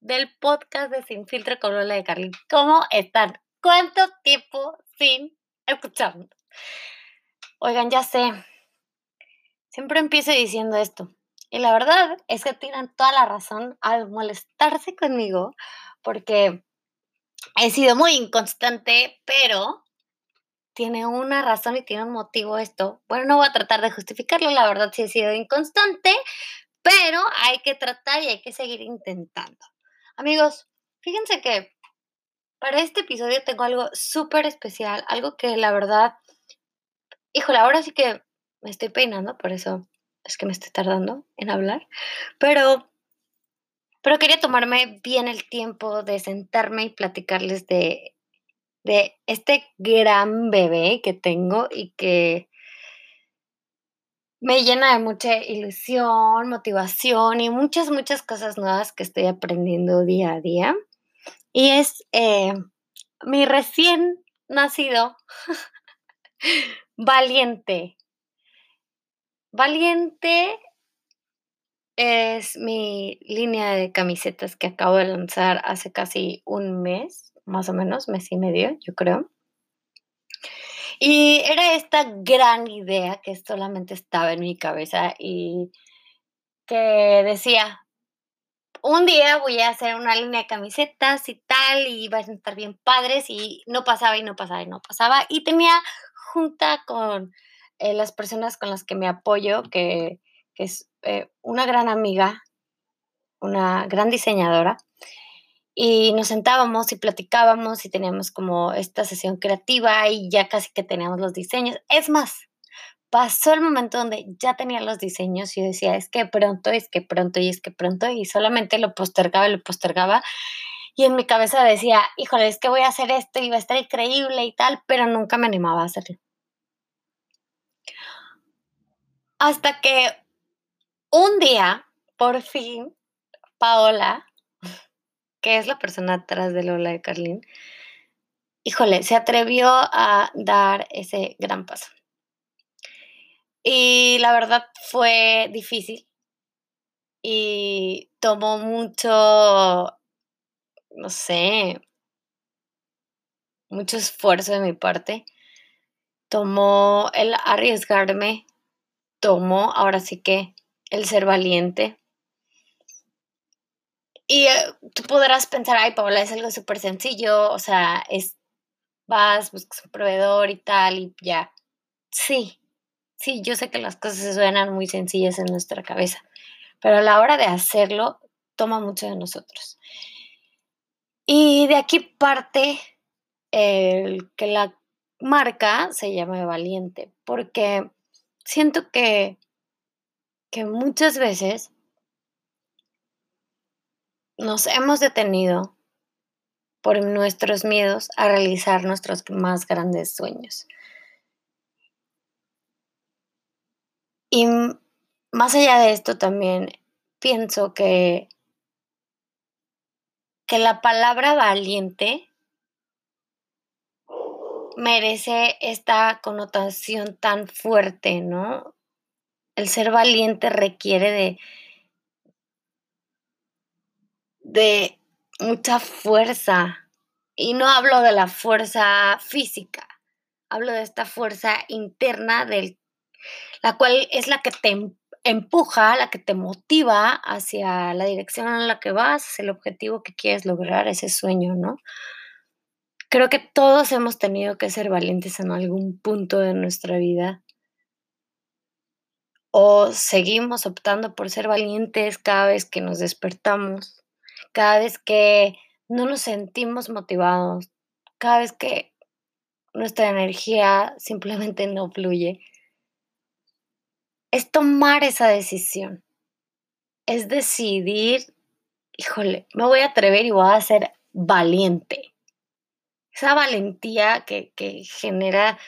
del podcast de Sin Filtro con Lola de Carly. ¿Cómo están? ¿Cuánto tiempo sin escucharnos? Oigan, ya sé, siempre empiezo diciendo esto. Y la verdad es que tienen toda la razón al molestarse conmigo porque he sido muy inconstante, pero tiene una razón y tiene un motivo esto. Bueno, no voy a tratar de justificarlo, la verdad sí he sido inconstante, pero hay que tratar y hay que seguir intentando. Amigos, fíjense que para este episodio tengo algo súper especial, algo que la verdad, híjole, ahora sí que me estoy peinando, por eso es que me estoy tardando en hablar, pero, pero quería tomarme bien el tiempo de sentarme y platicarles de de este gran bebé que tengo y que me llena de mucha ilusión, motivación y muchas, muchas cosas nuevas que estoy aprendiendo día a día. Y es eh, mi recién nacido Valiente. Valiente es mi línea de camisetas que acabo de lanzar hace casi un mes más o menos, mes y medio, yo creo. Y era esta gran idea que solamente estaba en mi cabeza y que decía, un día voy a hacer una línea de camisetas y tal, y van a estar bien padres, y no pasaba y no pasaba y no pasaba. Y tenía junta con eh, las personas con las que me apoyo, que, es eh, una gran amiga, una gran diseñadora, y nos sentábamos y platicábamos y teníamos como esta sesión creativa y ya casi que teníamos los diseños. Es más, pasó el momento donde ya tenía los diseños y decía, es que pronto, es que pronto y es que pronto y solamente lo postergaba y lo postergaba. Y en mi cabeza decía, híjole, es que voy a hacer esto y va a estar increíble y tal, pero nunca me animaba a hacerlo. Hasta que un día, por fin, Paola que es la persona atrás de Lola de Carlín, híjole, se atrevió a dar ese gran paso. Y la verdad fue difícil y tomó mucho, no sé, mucho esfuerzo de mi parte. Tomó el arriesgarme, tomó ahora sí que el ser valiente y eh, tú podrás pensar, ay, Paola, es algo súper sencillo, o sea, es, vas, buscas un proveedor y tal, y ya. Sí, sí, yo sé que las cosas suenan muy sencillas en nuestra cabeza, pero a la hora de hacerlo, toma mucho de nosotros. Y de aquí parte el que la marca se llame Valiente, porque siento que, que muchas veces nos hemos detenido por nuestros miedos a realizar nuestros más grandes sueños. Y más allá de esto también pienso que, que la palabra valiente merece esta connotación tan fuerte, ¿no? El ser valiente requiere de, de mucha fuerza. Y no hablo de la fuerza física, hablo de esta fuerza interna, del, la cual es la que te em, empuja, la que te motiva hacia la dirección en la que vas, el objetivo que quieres lograr, ese sueño, ¿no? Creo que todos hemos tenido que ser valientes en algún punto de nuestra vida. O seguimos optando por ser valientes cada vez que nos despertamos cada vez que no nos sentimos motivados, cada vez que nuestra energía simplemente no fluye, es tomar esa decisión. Es decidir, híjole, me voy a atrever y voy a ser valiente. Esa valentía que, que genera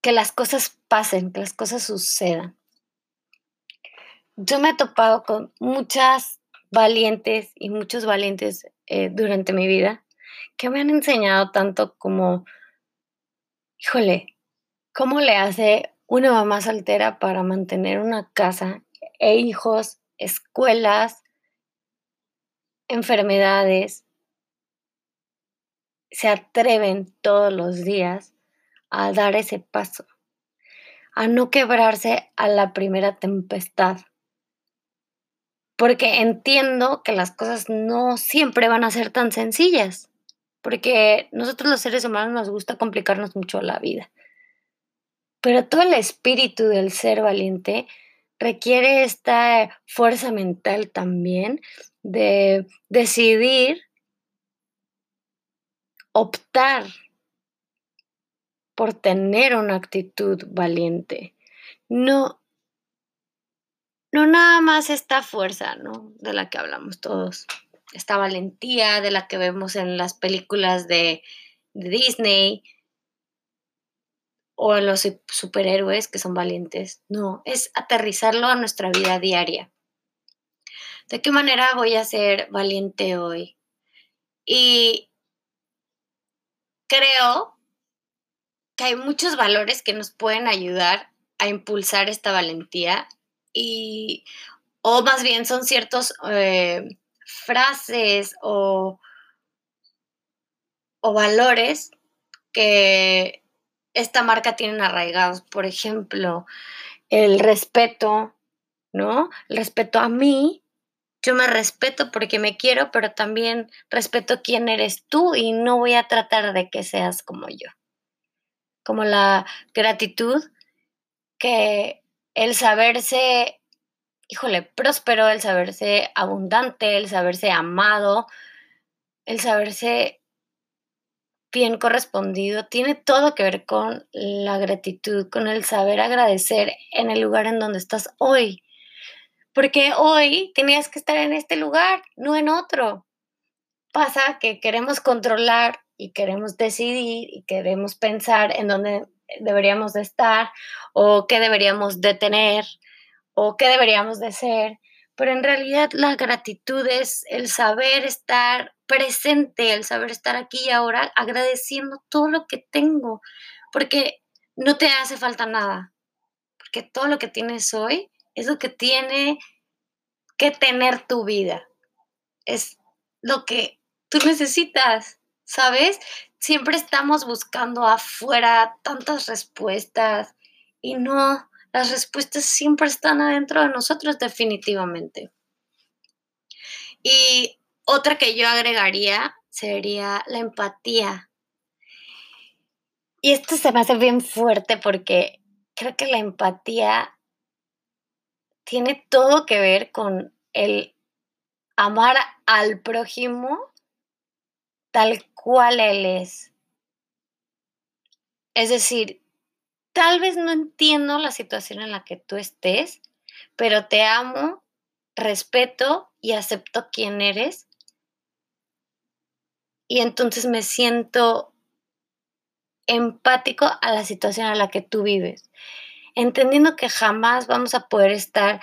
que las cosas pasen, que las cosas sucedan. Yo me he topado con muchas valientes y muchos valientes eh, durante mi vida que me han enseñado tanto como, híjole, ¿cómo le hace una mamá soltera para mantener una casa e hijos, escuelas, enfermedades, se atreven todos los días a dar ese paso, a no quebrarse a la primera tempestad. Porque entiendo que las cosas no siempre van a ser tan sencillas, porque nosotros los seres humanos nos gusta complicarnos mucho la vida. Pero todo el espíritu del ser valiente requiere esta fuerza mental también de decidir optar por tener una actitud valiente. No, no nada más esta fuerza, ¿no? De la que hablamos todos. Esta valentía de la que vemos en las películas de, Disney o los superhéroes que son valientes. No, es aterrizarlo a nuestra vida diaria. ¿De qué manera voy a ser valiente hoy? Y creo que hay muchos valores que nos pueden ayudar a impulsar esta valentía y, o más bien son ciertos eh, frases o, o valores que esta marca tiene arraigados. Por ejemplo, el respeto, ¿no? El respeto a mí. Yo me respeto porque me quiero, pero también respeto quién eres tú y no voy a tratar de que seas como yo. Como la gratitud que el saberse, híjole, próspero, el saberse abundante, el saberse amado, el saberse bien correspondido, tiene todo que ver con la gratitud, con el saber agradecer en el lugar en donde estás hoy. Porque hoy tenías que estar en este lugar, no en otro. Pasa que queremos controlar y queremos decidir y queremos pensar en dónde deberíamos de estar o qué deberíamos de tener o qué deberíamos de ser, pero en realidad la gratitud es el saber estar presente, el saber estar aquí y ahora agradeciendo todo lo que tengo, porque no te hace falta nada, porque todo lo que tienes hoy es lo que tiene que tener tu vida, es lo que tú necesitas, ¿sabes? Siempre estamos buscando afuera tantas respuestas y no, las respuestas siempre están adentro de nosotros definitivamente. Y otra que yo agregaría sería la empatía. Y esto se me hace bien fuerte porque creo que la empatía tiene todo que ver con el amar al prójimo tal cual Él es. Es decir, tal vez no entiendo la situación en la que tú estés, pero te amo, respeto y acepto quién eres. Y entonces me siento empático a la situación en la que tú vives, entendiendo que jamás vamos a poder estar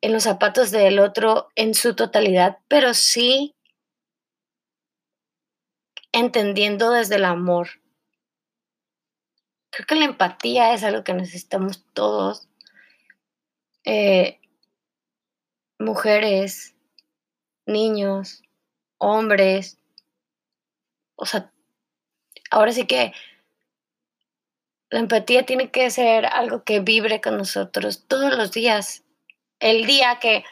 en los zapatos del otro en su totalidad, pero sí entendiendo desde el amor. Creo que la empatía es algo que necesitamos todos. Eh, mujeres, niños, hombres. O sea, ahora sí que la empatía tiene que ser algo que vibre con nosotros todos los días. El día que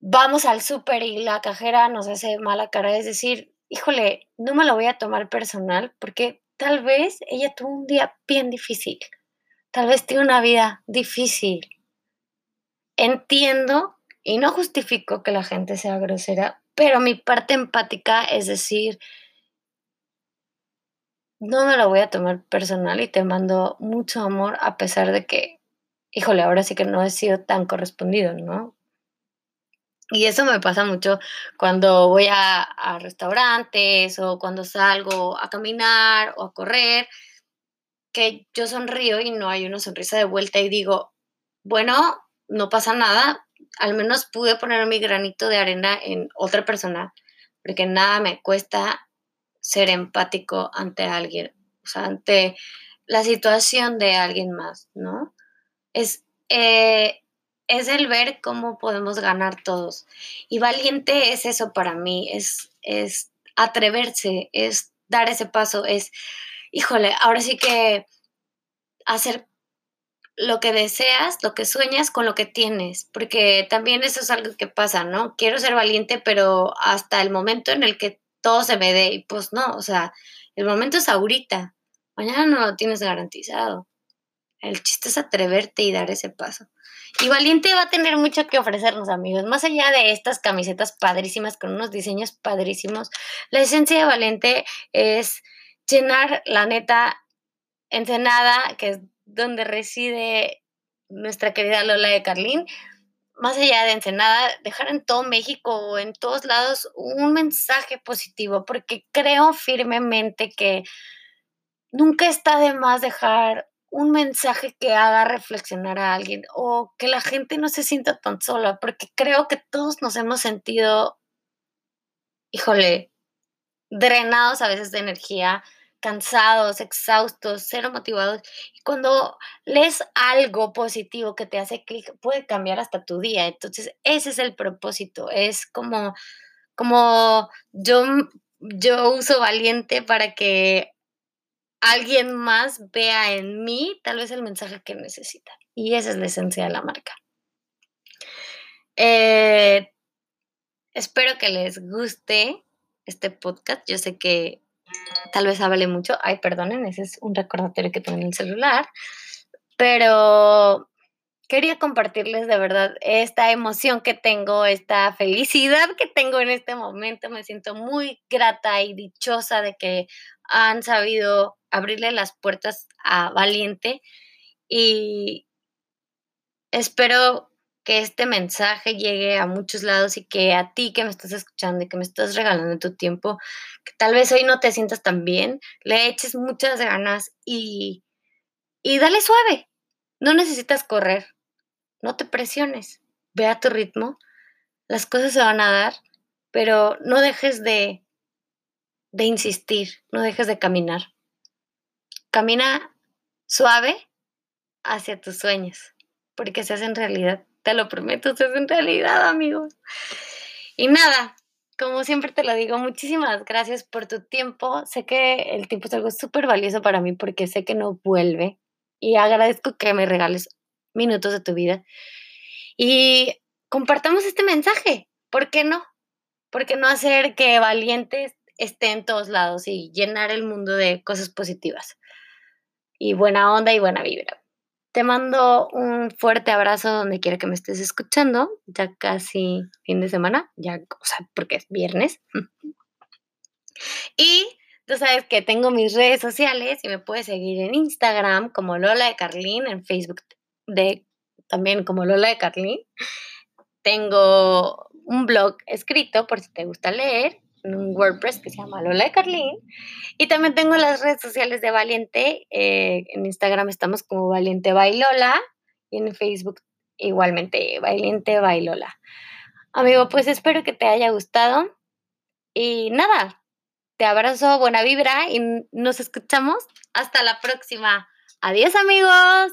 vamos al súper y la cajera nos hace mala cara, es decir, híjole, no me lo voy a tomar personal porque tal vez ella tuvo un día bien difícil, tal vez tiene una vida difícil. Entiendo y no justifico que la gente sea grosera, pero mi parte empática es decir, no me lo voy a tomar personal y te mando mucho amor a pesar de que, híjole, ahora sí que no he sido tan correspondido, ¿no? Y eso me pasa mucho cuando voy a, restaurantes o cuando salgo a caminar o a correr, que yo sonrío y no hay una sonrisa de vuelta y digo, bueno, no pasa nada, al menos pude poner mi granito de arena en otra persona, porque nada me cuesta ser empático ante alguien, o sea, ante la situación de alguien más, ¿no? Es, eh, es el ver cómo podemos ganar todos. Y valiente es eso para mí, es, es atreverse, es dar ese paso, es, híjole, ahora sí que hacer lo que deseas, lo que sueñas con lo que tienes, porque también eso es algo que pasa, ¿no? Quiero ser valiente, pero hasta el momento en el que todo se me dé, y pues no, o sea, el momento es ahorita, mañana no lo tienes garantizado. El chiste es atreverte y dar ese paso. Y Valiente va a tener mucho que ofrecernos, amigos. Más allá de estas camisetas padrísimas con unos diseños padrísimos, la esencia de Valiente es llenar la neta Ensenada, que es donde reside nuestra querida Lola de Carlín, más allá de Ensenada, dejar en todo México o en todos lados un mensaje positivo, porque creo firmemente que nunca está de más dejar un mensaje que haga reflexionar a alguien o que la gente no se sienta tan sola, porque creo que todos nos hemos sentido, híjole, drenados a veces de energía, cansados, exhaustos, cero motivados. Y cuando lees algo positivo que te hace clic, puede cambiar hasta tu día. Entonces, ese es el propósito. Es como, como yo, yo uso valiente para que alguien más vea en mí tal vez el mensaje que necesita. Y esa es la esencia de la marca. Eh, espero que les guste este podcast. Yo sé que tal vez hable mucho. Ay, perdonen, ese es un recordatorio que tengo en el celular. Pero quería compartirles de verdad esta emoción que tengo, esta felicidad que tengo en este momento. Me siento muy grata y dichosa de que han sabido abrirle las puertas a Valiente y espero que este mensaje llegue a muchos lados y que a ti que me estás escuchando y que me estás regalando tu tiempo, que tal vez hoy no te sientas tan bien, le eches muchas ganas y, y dale suave. No necesitas correr, no te presiones, ve a tu ritmo, las cosas se van a dar, pero no dejes de, de insistir, no dejes de caminar. Camina suave hacia tus sueños, porque se hacen realidad. Te lo prometo, se hacen realidad, amigos. Y nada, como siempre te lo digo, muchísimas gracias por tu tiempo. Sé que el tiempo es algo súper valioso para mí porque sé que no vuelve y agradezco que me regales minutos de tu vida. Y compartamos este mensaje. ¿Por qué no? ¿Por qué no hacer que valientes esté en todos lados y llenar el mundo de cosas positivas? y buena onda y buena vibra. Te mando un fuerte abrazo donde quiera que me estés escuchando, ya casi fin de semana, ya, o sea, porque es viernes. y tú sabes que tengo mis redes sociales y me puedes seguir en Instagram como Lola de Carlín, en Facebook de, también como Lola de Carlín. Tengo un blog escrito por si te gusta leer WordPress que se llama Lola de Carlín. Y también tengo las redes sociales de Valiente. Eh, en Instagram estamos como Valiente Bailola y en Facebook igualmente Valiente Bailola. Amigo, pues espero que te haya gustado. Y nada, te abrazo, buena vibra y nos escuchamos hasta la próxima. Adiós amigos.